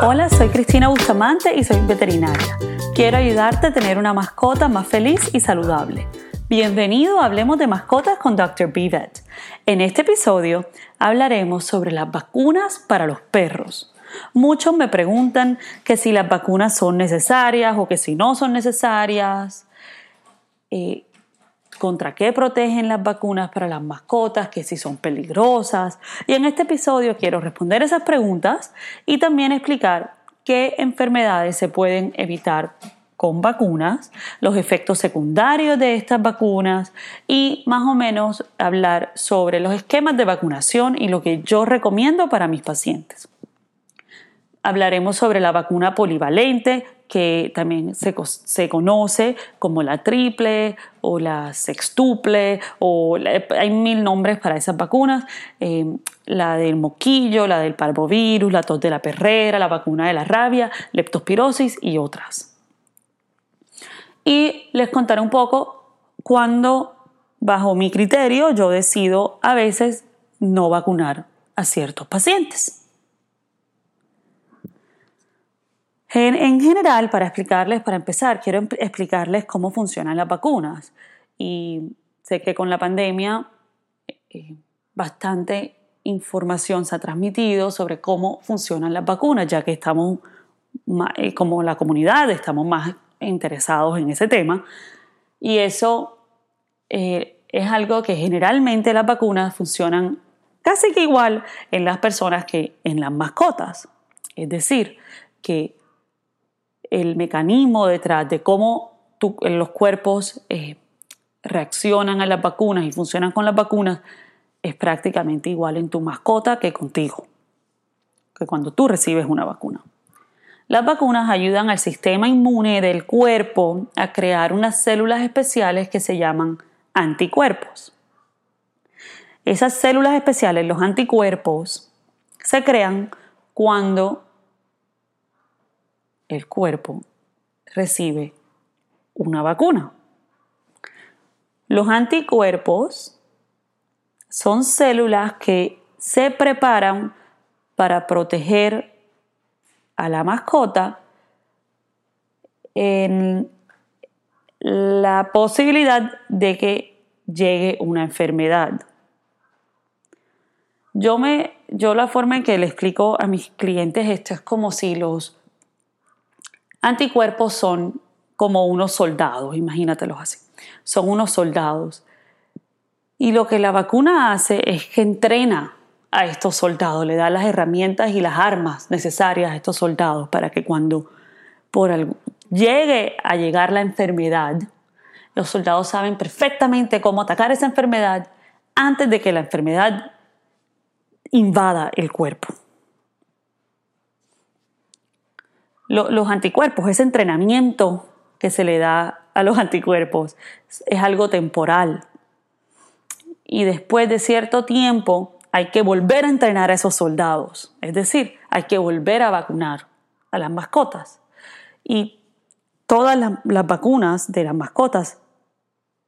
Hola, soy Cristina Bustamante y soy veterinaria. Quiero ayudarte a tener una mascota más feliz y saludable. Bienvenido a Hablemos de Mascotas con Dr. Bivet. En este episodio hablaremos sobre las vacunas para los perros. Muchos me preguntan que si las vacunas son necesarias o que si no son necesarias. Eh, contra qué protegen las vacunas para las mascotas, que si son peligrosas. Y en este episodio quiero responder esas preguntas y también explicar qué enfermedades se pueden evitar con vacunas, los efectos secundarios de estas vacunas y más o menos hablar sobre los esquemas de vacunación y lo que yo recomiendo para mis pacientes. Hablaremos sobre la vacuna polivalente, que también se, conoce como la triple o la sextuple, o hay mil nombres para esas vacunas, eh, la del moquillo, la del parvovirus, la tos de la perrera, la vacuna de la rabia, leptospirosis y otras. Y les contaré un poco cuando, bajo mi criterio, yo decido a veces no vacunar a ciertos pacientes. En, general, para explicarles, para empezar, quiero explicarles cómo funcionan las vacunas. Y sé que con la pandemia eh, bastante información se ha transmitido sobre cómo funcionan las vacunas, ya que estamos, eh, como la comunidad, estamos más interesados en ese tema. Y eso eh, es algo que generalmente las vacunas funcionan casi que igual en las personas que en las mascotas. Es decir, que el mecanismo detrás de cómo los cuerpos eh, reaccionan a las vacunas y funcionan con las vacunas es prácticamente igual en tu mascota que contigo, que cuando tú recibes una vacuna. Las vacunas ayudan al sistema inmune del cuerpo a crear unas células especiales que se llaman anticuerpos. Esas células especiales, los anticuerpos, se crean cuando el cuerpo recibe una vacuna. Los anticuerpos son células que se preparan para proteger a la mascota en la posibilidad de que llegue una enfermedad. Yo, me, yo la forma en que le explico a mis clientes esto es como si los Anticuerpos son como unos soldados, imagínatelos así. Son unos soldados. Y lo que la vacuna hace es que entrena a estos soldados, le da las herramientas y las armas necesarias a estos soldados para que cuando por llegue a llegar la enfermedad, los soldados saben perfectamente cómo atacar esa enfermedad antes de que la enfermedad invada el cuerpo los anticuerpos, ese entrenamiento que se le da a los anticuerpos es algo temporal. Y después de cierto tiempo hay que volver a entrenar a esos soldados, es decir, hay que volver a vacunar a las mascotas. Y todas las vacunas de las mascotas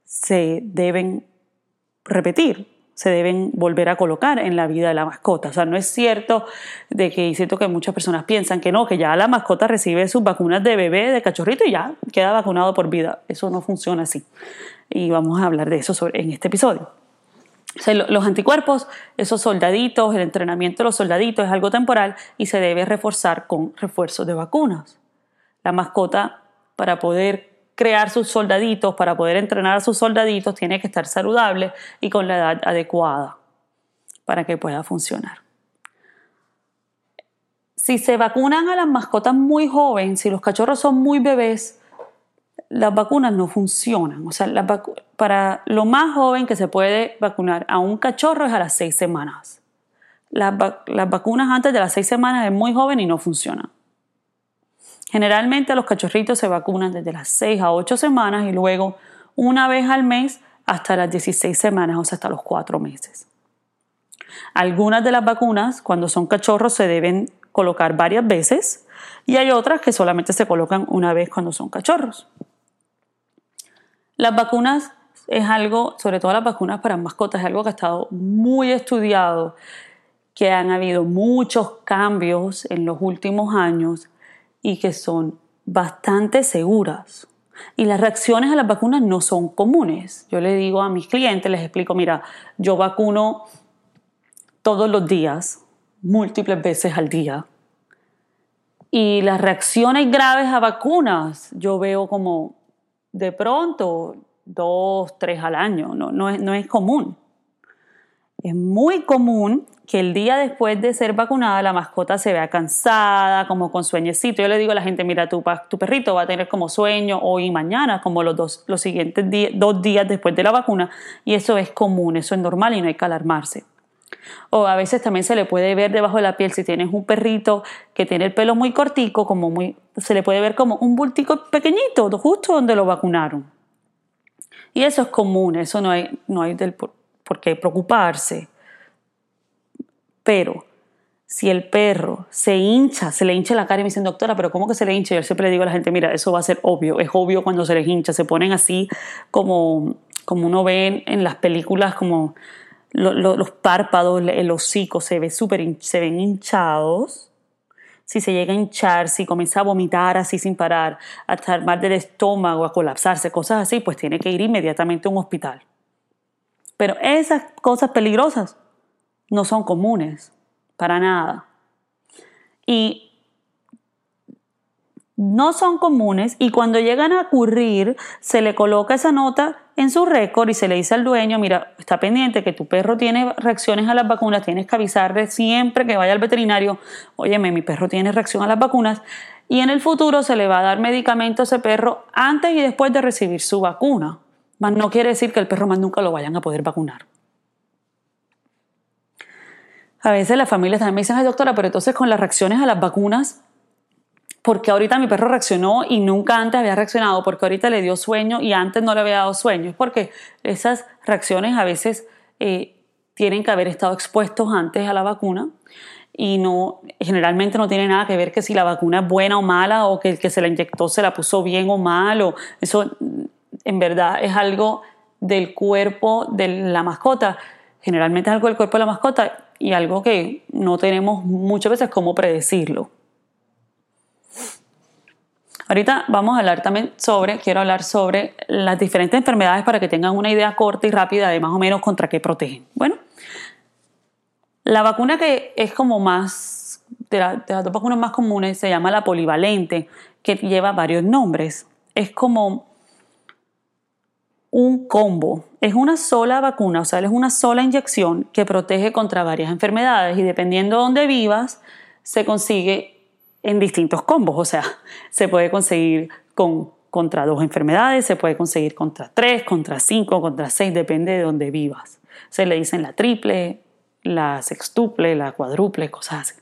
se deben repetir, se deben volver a colocar en la vida de la mascota. O sea, no es cierto de que, siento que muchas personas piensan que no, que ya la mascota recibe sus vacunas de bebé, de cachorrito y ya queda vacunado por vida. Eso no funciona así. Y vamos a hablar de eso en este episodio. O sea, los anticuerpos, esos soldaditos, el entrenamiento de los soldaditos es algo temporal y se debe reforzar con refuerzos de vacunas. La mascota, para poder crear sus soldaditos, para poder entrenar a sus soldaditos, tiene que estar saludable y con la edad adecuada para que pueda funcionar. Si se vacunan a las mascotas muy jóvenes, si los cachorros son muy bebés, las vacunas no funcionan. O sea, para lo más joven que se puede vacunar a un cachorro es a las seis semanas. Las, las vacunas antes de las seis semanas es muy joven y no funcionan. Generalmente los cachorritos se vacunan desde las 6 a 8 semanas y luego una vez al mes hasta las 16 semanas, o sea, hasta los 4 meses. Algunas de las vacunas, cuando son cachorros, se deben colocar varias veces y hay otras que solamente se colocan una vez cuando son cachorros. Las vacunas es algo, sobre todo las vacunas para mascotas, es algo que ha estado muy estudiado que han habido muchos cambios en los últimos años y que son bastante seguras. Y las reacciones a las vacunas no son comunes. Yo le digo a mis clientes, les explico, mira, yo vacuno todos los días, múltiples veces al día. Y las reacciones graves a vacunas, yo veo como de pronto dos, tres al año, no, no, es, no es común. Es muy común que el día después de ser vacunada la mascota se vea cansada, como con sueñecito. Yo le digo a la gente, mira, tu, perrito va a tener como sueño hoy y mañana, como los, dos, los siguientes dos días después de la vacuna, y eso es común, eso es normal y no hay que alarmarse. O a veces también se le puede ver debajo de la piel, si tienes un perrito que tiene el pelo muy cortico, como muy, se le puede ver como un bultico pequeñito, justo donde lo vacunaron. Y eso es común, eso no hay, no hay por, qué preocuparse. Pero si el perro se hincha, se le hincha la cara y me dicen, doctora, pero ¿cómo que se le hincha? Yo siempre le digo a la gente, mira, eso va a ser obvio, es obvio cuando se les hincha, se ponen así como, como uno ve en las películas, como los párpados, el hocico se, ve super, se ven hinchados. Si se llega a hinchar, si comienza a vomitar así sin parar, a estar mal del estómago, a colapsarse, cosas así, pues tiene que ir inmediatamente a un hospital. Pero esas cosas peligrosas no son comunes, para nada. Y no son comunes y cuando llegan a ocurrir se le coloca esa nota en su récord y se le dice al dueño, mira, está pendiente que tu perro tiene reacciones a las vacunas, tienes que avisarle siempre que vaya al veterinario, óyeme, mi perro tiene reacción a las vacunas y en el futuro se le va a dar medicamento a ese perro antes y después de recibir su vacuna. Mas no quiere decir que el perro más nunca lo vayan a poder vacunar. A veces las familias también me dicen, ay doctora, pero entonces con las reacciones a las vacunas porque ahorita mi perro reaccionó y nunca antes había reaccionado, porque ahorita le dio sueño y antes no le había dado sueño. Es porque esas reacciones a veces eh, tienen que haber estado expuestos antes a la vacuna y no, generalmente no tiene nada que ver que si la vacuna es buena o mala o que el que se la inyectó se la puso bien o mal. O, eso en verdad es algo del cuerpo de la mascota. Generalmente es algo del cuerpo de la mascota y algo que no tenemos muchas veces cómo predecirlo. Ahorita vamos a hablar también sobre, quiero hablar sobre las diferentes enfermedades para que tengan una idea corta y rápida de más o menos contra qué protegen. Bueno, la vacuna que es como más, de, las dos vacunas más comunes, se llama la polivalente, que lleva varios nombres. Es como un combo. Es una sola vacuna, o sea, es una sola inyección que protege contra varias enfermedades y dependiendo de dónde vivas, se consigue en distintos combos, o sea, se puede conseguir con, contra dos enfermedades, se puede conseguir contra tres, contra cinco, contra seis, depende de dónde vivas. Se le dicen la triple, la sextuple, la cuádruple, cosas así.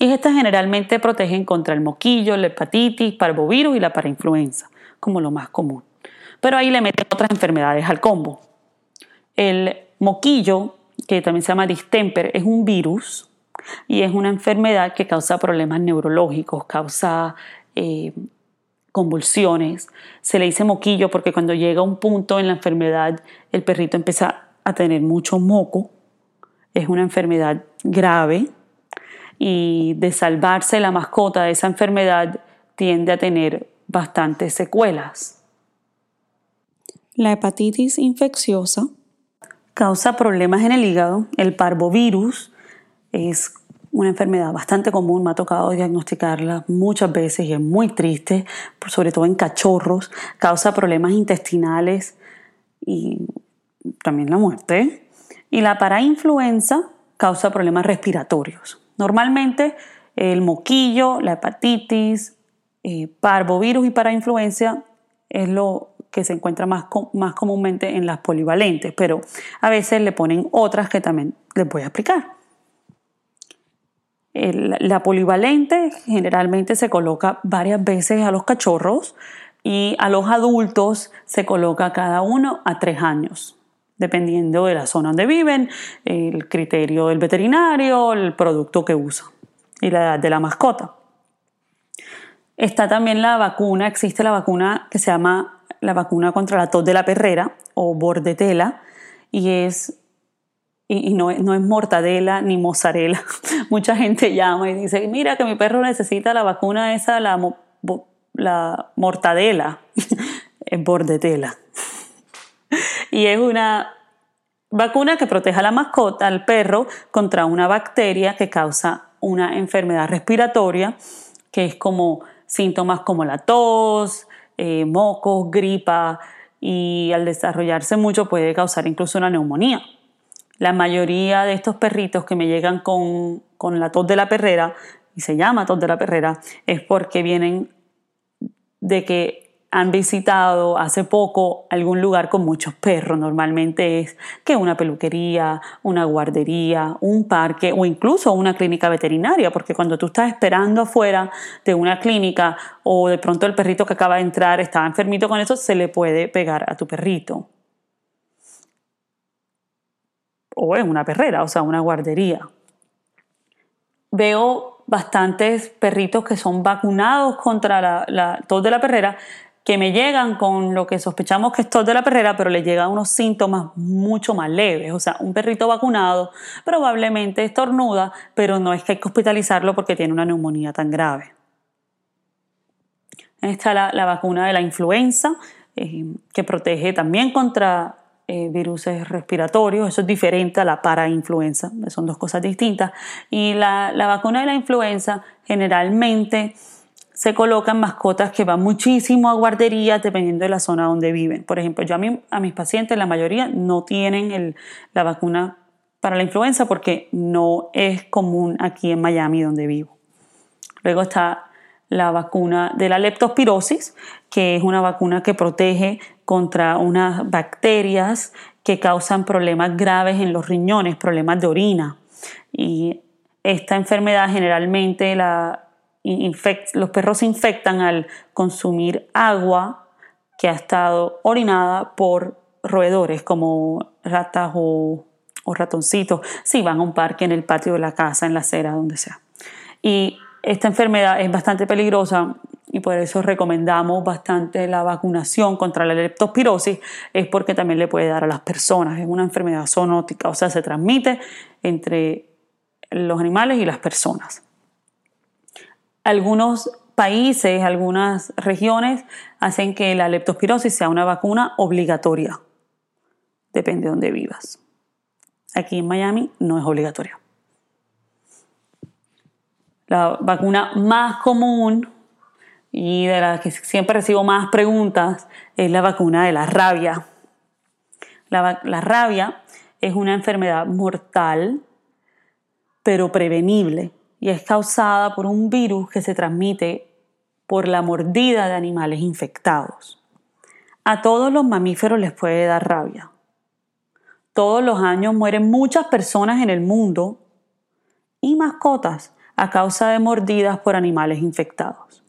Y estas generalmente protegen contra el moquillo, la hepatitis, parvovirus y la parainfluenza, como lo más común. Pero ahí le meten otras enfermedades al combo. El moquillo, que también se llama distemper, es un virus y es una enfermedad que causa problemas neurológicos, causa eh, convulsiones. Se le dice moquillo porque cuando llega un punto en la enfermedad el perrito empieza a tener mucho moco. Es una enfermedad grave y de salvarse la mascota de esa enfermedad tiende a tener bastantes secuelas. La hepatitis infecciosa causa problemas en el hígado. El parvovirus es una enfermedad bastante común, me ha tocado diagnosticarla muchas veces y es muy triste, sobre todo en cachorros, causa problemas intestinales y también la muerte. Y la parainfluenza causa problemas respiratorios. Normalmente el moquillo, la hepatitis, eh, parvovirus y parainfluencia es lo que se encuentra más, más comúnmente en las polivalentes, pero a veces le ponen otras que también les voy a explicar la polivalente generalmente se coloca varias veces a los cachorros y a los adultos se coloca cada uno a tres años, dependiendo de la zona donde viven, el criterio del veterinario, el producto que usa y la edad de la mascota. Está también la vacuna, existe la vacuna que se llama la vacuna contra la tos de la perrera o bordetela y es y, no, no, es mortadela ni mozzarella. Mucha gente llama y dice, mira que mi perro necesita la vacuna esa, la, la mortadela, es bordetela. y es una vacuna que protege a la mascota, al perro, contra una bacteria que causa una enfermedad respiratoria, que es como síntomas como la tos, eh, mocos, gripa, y al desarrollarse mucho puede causar incluso una neumonía. La mayoría de estos perritos que me llegan con, con la tos de la perrera, y se llama tos de la perrera, es porque vienen de que han visitado hace poco algún lugar con muchos perros. Normalmente es que una peluquería, una guardería, un parque o incluso una clínica veterinaria, porque cuando tú estás esperando afuera de una clínica o de pronto el perrito que acaba de entrar estaba enfermito con eso, se le puede pegar a tu perrito. O en una perrera, o sea, una guardería. Veo bastantes perritos que son vacunados contra la, la tos de la perrera que me llegan con lo que sospechamos que es tos de la perrera, pero le llegan unos síntomas mucho más leves. O sea, un perrito vacunado probablemente estornuda, pero no es que hay que hospitalizarlo porque tiene una neumonía tan grave. Está la, la vacuna de la influenza, eh, que protege también contra eh, virus respiratorios, eso es diferente a la parainfluenza, son dos cosas distintas. Y la, la vacuna de la influenza generalmente se colocan mascotas que van muchísimo a guarderías dependiendo de la zona donde viven. Por ejemplo, yo a, a mis pacientes, la mayoría no tienen la vacuna para la influenza porque no es común aquí en Miami donde vivo. Luego está la vacuna de la leptospirosis, que es una vacuna que protege contra unas bacterias que causan problemas graves en los riñones, problemas de orina. Y esta enfermedad generalmente la, los perros se infectan al consumir agua que ha estado orinada por roedores como ratas o, ratoncitos, si van a un parque en el patio de la casa, en la acera, donde sea. Y esta enfermedad es bastante peligrosa y por eso recomendamos bastante la vacunación contra la leptospirosis, es porque también le puede dar a las personas. Es una enfermedad zoonótica, o sea, se transmite entre los animales y las personas. Algunos países, algunas regiones hacen que la leptospirosis sea una vacuna obligatoria. Depende de dónde vivas. Aquí en Miami no es obligatoria. La vacuna más común y de la que siempre recibo más preguntas es la vacuna de la rabia. La, la rabia es una enfermedad mortal, pero prevenible y es causada por un virus que se transmite por la mordida de animales infectados. A todos los mamíferos les puede dar rabia. Todos los años mueren muchas personas en el mundo y mascotas a causa de mordidas por animales infectados.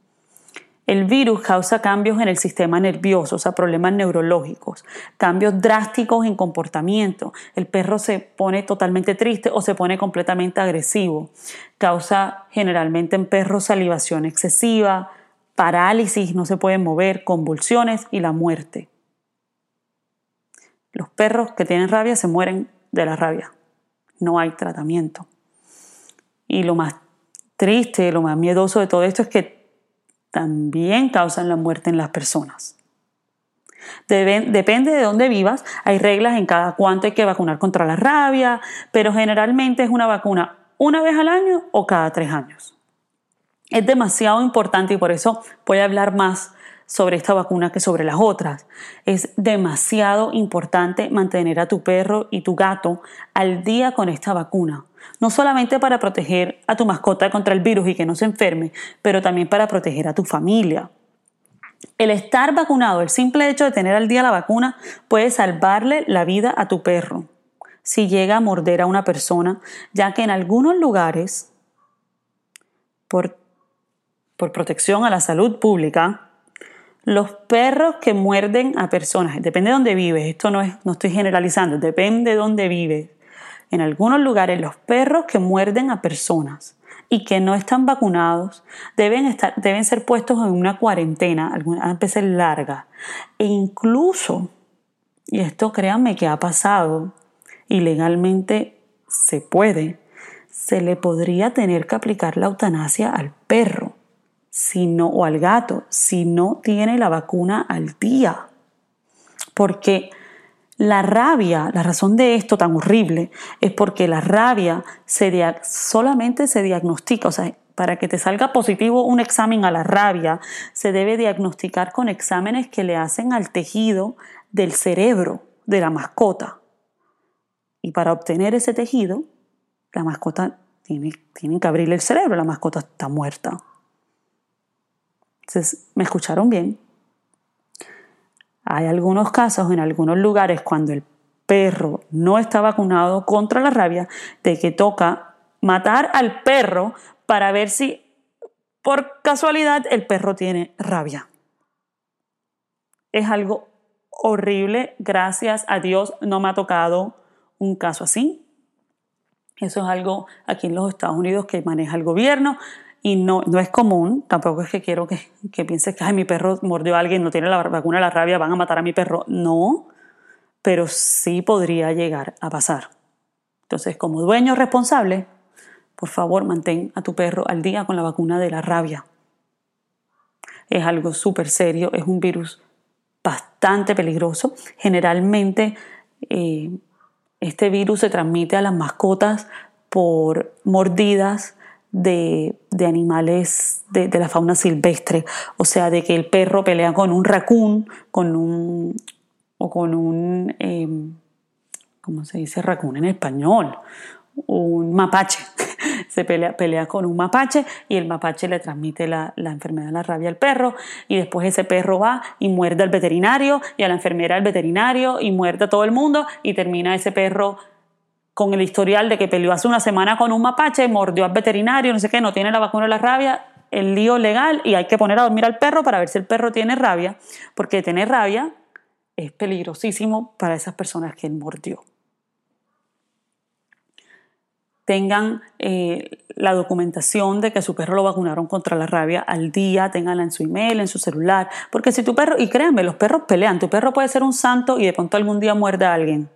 El virus causa cambios en el sistema nervioso, o sea, problemas neurológicos, cambios drásticos en comportamiento. El perro se pone totalmente triste o se pone completamente agresivo. Causa generalmente en perros salivación excesiva, parálisis, no se pueden mover, convulsiones y la muerte. Los perros que tienen rabia se mueren de la rabia. No hay tratamiento. Y lo más triste, lo más miedoso de todo esto es que también causan la muerte en las personas. depende de dónde vivas, hay reglas en cada cuánto hay que vacunar contra la rabia, pero generalmente es una vacuna una vez al año o cada tres años. Es demasiado importante y por eso voy a hablar más sobre esta vacuna que sobre las otras. Es demasiado importante mantener a tu perro y tu gato al día con esta vacuna. No solamente para proteger a tu mascota contra el virus y que no se enferme, pero también para proteger a tu familia. El estar vacunado, el simple hecho de tener al día la vacuna, puede salvarle la vida a tu perro si llega a morder a una persona, ya que en algunos lugares, por, por protección a la salud pública, los perros que muerden a personas, depende de dónde vives, esto no, es, no estoy generalizando, depende de dónde vives. En algunos lugares los perros que muerden a personas y que no están vacunados deben, estar, deben ser puestos en una cuarentena, algunas veces larga. E incluso, y esto créanme que ha pasado, y legalmente se puede, se le podría tener que aplicar la eutanasia al perro si no, o al gato si no tiene la vacuna al día. Porque la rabia, la razón de esto tan horrible, es porque la rabia se solamente se diagnostica, o sea, para que te salga positivo un examen a la rabia, se debe diagnosticar con exámenes que le hacen al tejido del cerebro de la mascota. Y para obtener ese tejido, la mascota tiene, que abrirle el cerebro, la mascota está muerta. Entonces, ¿me escucharon bien? Hay algunos casos en algunos lugares cuando el perro no está vacunado contra la rabia, de que toca matar al perro para ver si por casualidad el perro tiene rabia. Es algo horrible, gracias a Dios no me ha tocado un caso así. Eso es algo aquí en los Estados Unidos que maneja el gobierno y no, no es común. Tampoco es que quiero que, que pienses que mi perro mordió a alguien, no tiene la vacuna de la rabia, van a matar a mi perro. No, pero sí podría llegar a pasar. Entonces, como dueño responsable, por favor, mantén a tu perro al día con la vacuna de la rabia. Es algo súper serio, es un virus bastante peligroso. Generalmente eh, este virus se transmite a las mascotas por mordidas de, animales de, la fauna silvestre, o sea, de que el perro pelea con un raccoon, con un, o con un, em, ¿cómo se dice raccoon en español? Un mapache. se pelea, pelea, con un mapache y el mapache le transmite la, enfermedad de la rabia al perro y después ese perro va y muerde al veterinario y a la enfermera del veterinario y muerde a todo el mundo y termina ese perro con el historial de que peleó hace una semana con un mapache, mordió al veterinario, no sé qué, no tiene la vacuna de la rabia, el lío legal y hay que poner a dormir al perro para ver si el perro tiene rabia, porque tener rabia es peligrosísimo para esas personas que él mordió tengan eh, la documentación de que su perro lo vacunaron contra la rabia al día, tenganla en su email, en su celular, porque si tu perro, y créanme, los perros pelean, tu perro puede ser un santo y de pronto algún día muerde a alguien.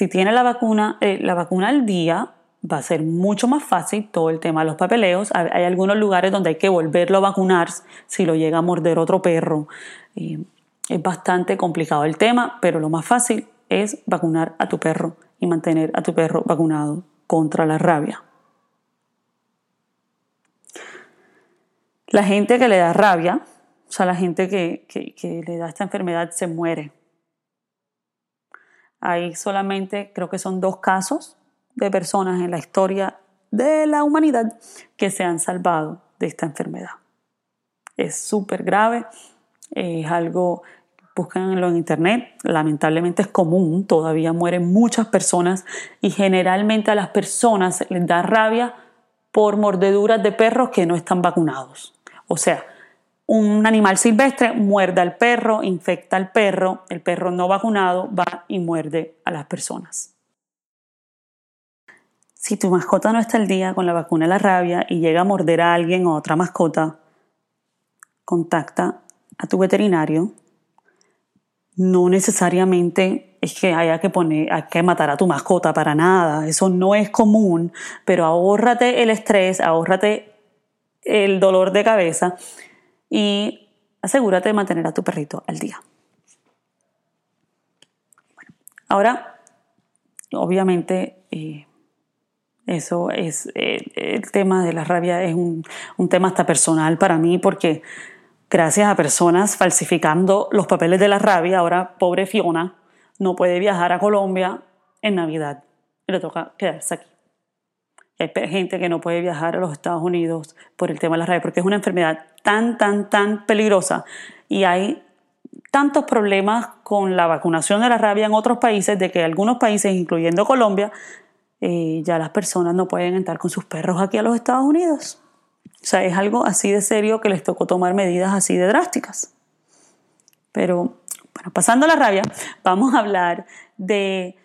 Si tiene la vacuna, eh, la vacuna al día, va a ser mucho más fácil todo el tema de los papeleos. Hay algunos lugares donde hay que volverlo a vacunar si lo llega a morder otro perro. es bastante complicado el tema, pero lo más fácil es vacunar a tu perro y mantener a tu perro vacunado contra la rabia. La gente que le da rabia, o sea, la gente que, le da esta enfermedad se muere. Hay solamente, creo que son dos casos de personas en la historia de la humanidad que se han salvado de esta enfermedad. Es súper grave, es algo búsquenlo en internet, lamentablemente es común, todavía mueren muchas personas y generalmente a las personas les da rabia por mordeduras de perros que no están vacunados. O sea, un animal silvestre muerde al perro, infecta al perro, el perro no vacunado va y muerde a las personas. Si tu mascota no está al día con la vacuna de la rabia y llega a morder a alguien o a otra mascota, contacta a tu veterinario no necesariamente es que haya que poner, que matar a tu mascota para nada, eso no es común, pero ahórrate el estrés, ahórrate el dolor de cabeza y asegúrate de mantener a tu perrito al día. ahora, obviamente, eh, eso es, eh, el tema de la rabia es un, un tema hasta personal para mí porque gracias a personas falsificando los papeles de la rabia, ahora pobre Fiona no puede viajar a Colombia en Navidad y le toca quedarse aquí. Hay gente que no puede viajar a los Estados Unidos por el tema de la rabia, porque es una enfermedad tan, tan, tan peligrosa y hay tantos problemas con la vacunación de la rabia en otros países, de que algunos países, incluyendo Colombia, eh, ya las personas no pueden entrar con sus perros aquí a los Estados Unidos. O sea, es algo así de serio que les tocó tomar medidas así de drásticas. Pero, bueno, pasando a la rabia, vamos a hablar de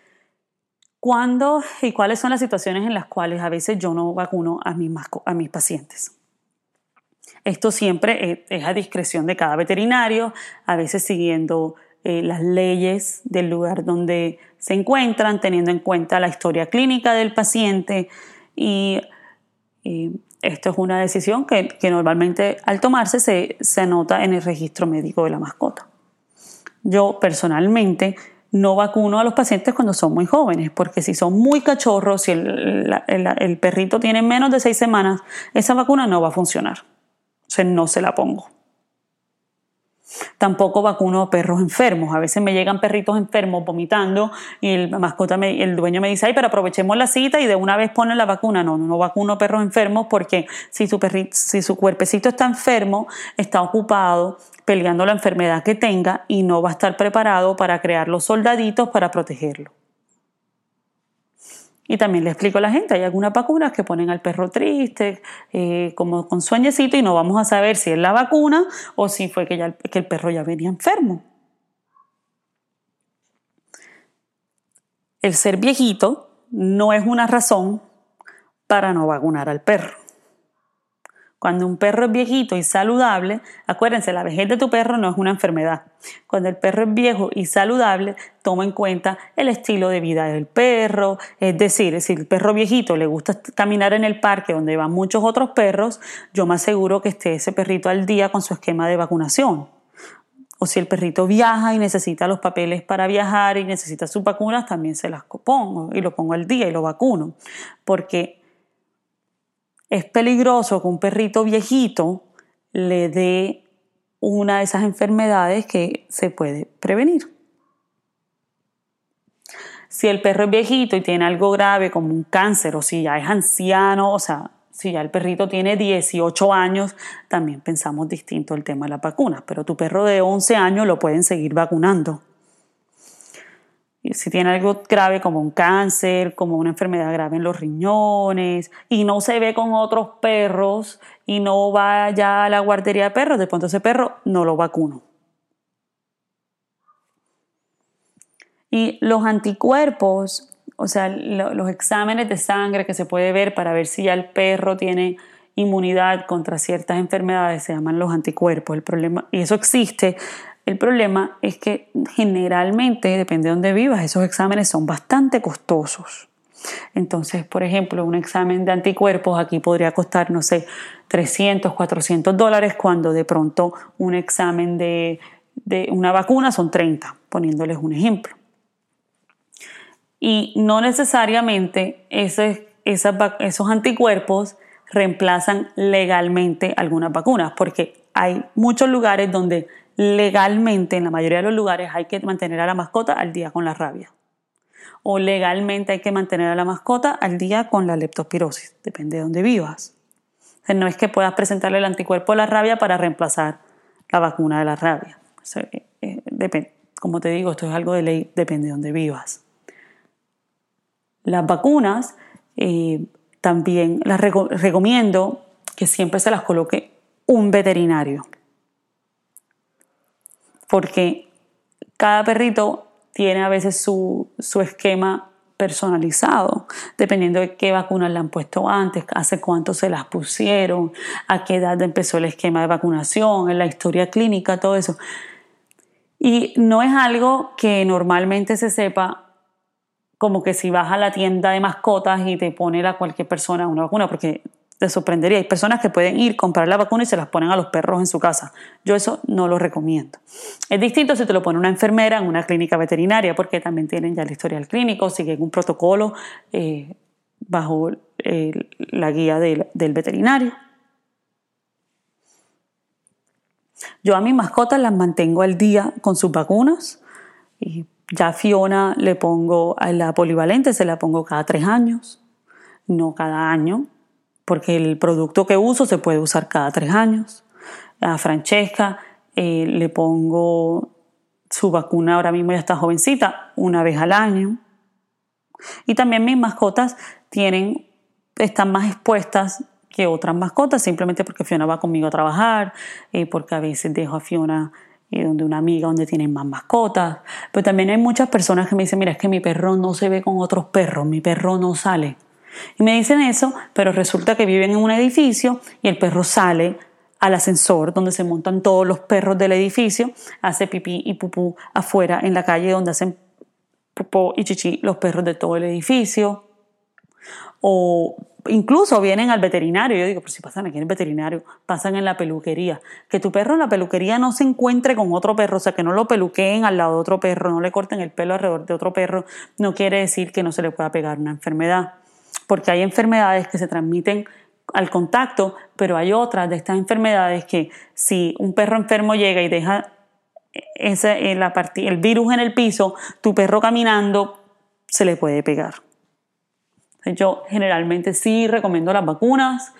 cuándo y cuáles son las situaciones en las cuales a veces yo no vacuno a mis, a mis pacientes. Esto siempre es a discreción de cada veterinario, a veces siguiendo eh, las leyes del lugar donde se encuentran, teniendo en cuenta la historia clínica del paciente y, esto es una decisión que, normalmente al tomarse se, se anota en el registro médico de la mascota. Yo personalmente no vacuno a los pacientes cuando son muy jóvenes, porque si son muy cachorros, si el, perrito tiene menos de seis semanas, esa vacuna no va a funcionar. O no se la pongo. Tampoco vacuno perros enfermos. A veces me llegan perritos enfermos vomitando y el mascota el dueño me dice, ay, pero aprovechemos la cita y de una vez ponen la vacuna. No, no vacuno perros enfermos porque si su, si su cuerpecito está enfermo, está ocupado peleando la enfermedad que tenga y no va a estar preparado para crear los soldaditos para protegerlo. Y también le explico a la gente, hay algunas vacunas que ponen al perro triste, eh, como con sueñecito, y no vamos a saber si es la vacuna o si fue que, el perro ya venía enfermo. El ser viejito no es una razón para no vacunar al perro. Cuando un perro es viejito y saludable, acuérdense, la vejez de tu perro no es una enfermedad. Cuando el perro es viejo y saludable, toma en cuenta el estilo de vida del perro. Es decir, si el perro viejito le gusta caminar en el parque donde van muchos otros perros, yo me aseguro que esté ese perrito al día con su esquema de vacunación. O si el perrito viaja y necesita los papeles para viajar y necesita sus vacunas, también se las pongo y lo pongo al día y lo vacuno. Porque es peligroso que un perrito viejito le dé una de esas enfermedades que se puede prevenir. Si el perro es viejito y tiene algo grave como un cáncer o si ya es anciano, o sea, si ya el perrito tiene 18 años, también pensamos distinto el tema de las vacunas, pero tu perro de 11 años lo pueden seguir vacunando si tiene algo grave como un cáncer, como una enfermedad grave en los riñones y no se ve con otros perros y no va ya a la guardería de perros, de pronto ese perro no lo vacuno. Y los anticuerpos, o sea, los exámenes de sangre que se puede ver para ver si ya el perro tiene inmunidad contra ciertas enfermedades se llaman los anticuerpos. El problema, y eso existe el problema es que generalmente, depende de dónde vivas, esos exámenes son bastante costosos. Entonces, por ejemplo, un examen de anticuerpos aquí podría costar, no sé, 300, 400 dólares, cuando de pronto un examen de, una vacuna son 30, poniéndoles un ejemplo. Y no necesariamente esos, esos anticuerpos reemplazan legalmente algunas vacunas, porque hay muchos lugares donde legalmente, en la mayoría de los lugares, hay que mantener a la mascota al día con la rabia. O legalmente hay que mantener a la mascota al día con la leptospirosis, depende de dónde vivas. no es que puedas presentarle el anticuerpo de la rabia para reemplazar la vacuna de la rabia. Eh, eh, como te digo, esto es algo de ley, depende de dónde vivas. Las vacunas eh, también las recomiendo que siempre se las coloque un veterinario porque cada perrito tiene a veces su, esquema personalizado, dependiendo de qué vacunas le han puesto antes, hace cuánto se las pusieron, a qué edad empezó el esquema de vacunación, en la historia clínica, todo eso. Y no es algo que normalmente se sepa como que si vas a la tienda de mascotas y te pone a cualquier persona una vacuna, porque te sorprendería. Hay personas que pueden ir, comprar la vacuna y se las ponen a los perros en su casa. Yo eso no lo recomiendo. Es distinto si te lo pone una enfermera en una clínica veterinaria, porque también tienen ya el historial clínico, siguen un protocolo eh, bajo eh, la guía del, veterinario. Yo a mis mascotas las mantengo al día con sus vacunas. Y ya a Fiona le pongo a la polivalente, se la pongo cada tres años, no cada año porque el producto que uso se puede usar cada tres años. A Francesca eh, le pongo su vacuna, ahora mismo ya está jovencita, una vez al año. Y también mis mascotas tienen, están más expuestas que otras mascotas, simplemente porque Fiona va conmigo a trabajar, eh, porque a veces dejo a Fiona eh, donde una amiga donde tienen más mascotas. Pero también hay muchas personas que me dicen, mira, es que mi perro no se ve con otros perros, mi perro no sale. Y me dicen eso, pero resulta que viven en un edificio y el perro sale al ascensor donde se montan todos los perros del edificio, hace pipí y pupú afuera en la calle donde hacen popó y chichi los perros de todo el edificio. O incluso vienen al veterinario. Yo digo, pero si pasan aquí en el veterinario, pasan en la peluquería. Que tu perro en la peluquería no se encuentre con otro perro, o sea, que no lo peluqueen al lado de otro perro, no le corten el pelo alrededor de otro perro, no quiere decir que no se le pueda pegar una enfermedad. Porque hay enfermedades que se transmiten al contacto, pero hay otras de estas enfermedades que si un perro enfermo llega y deja ese, la el virus en el piso, tu perro caminando se le puede pegar. Yo generalmente sí recomiendo las vacunas.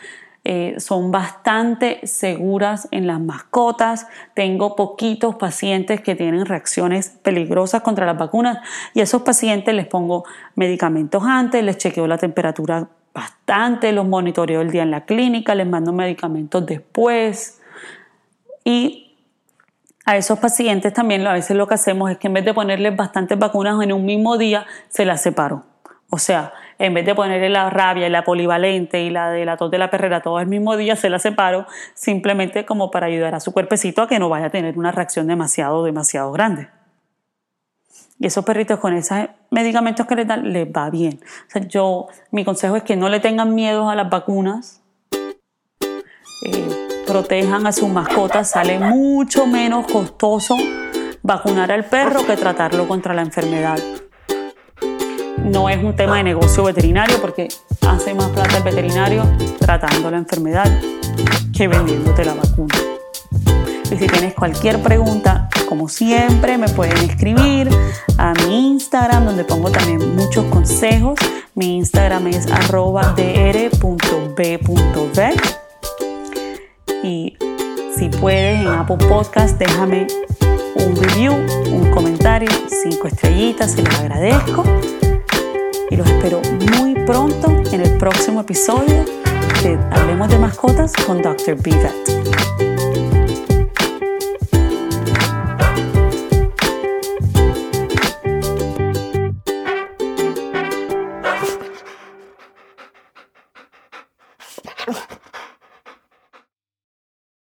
Eh, son bastante seguras en las mascotas. Tengo poquitos pacientes que tienen reacciones peligrosas contra las vacunas y a esos pacientes les pongo medicamentos antes, les chequeo la temperatura bastante, los monitoreo el día en la clínica, les mando medicamentos después y a esos pacientes también a veces lo que hacemos es que en vez de ponerles bastantes vacunas en un mismo día, se las separo. O sea, en vez de ponerle la rabia y la polivalente y la de la tos de la perrera todo el mismo día, se la separo simplemente como para ayudar a su cuerpecito a que no vaya a tener una reacción demasiado, demasiado grande. Y esos perritos con esos medicamentos que les dan les va bien. Yo, mi consejo es que no le tengan miedo a las vacunas. Eh, protejan a sus mascotas. Sale mucho menos costoso vacunar al perro que tratarlo contra la enfermedad no es un tema de negocio veterinario porque hace más plata el veterinario tratando la enfermedad que vendiéndote la vacuna. Y si tienes cualquier pregunta, como siempre, me pueden escribir a mi Instagram, donde pongo también muchos consejos. Mi Instagram es arroba. Y si puedes, en Apple Podcast, déjame un review, un comentario, cinco estrellitas, se los agradezco y los espero muy pronto en el próximo episodio de Hablemos de Mascotas con Dr. Bivet.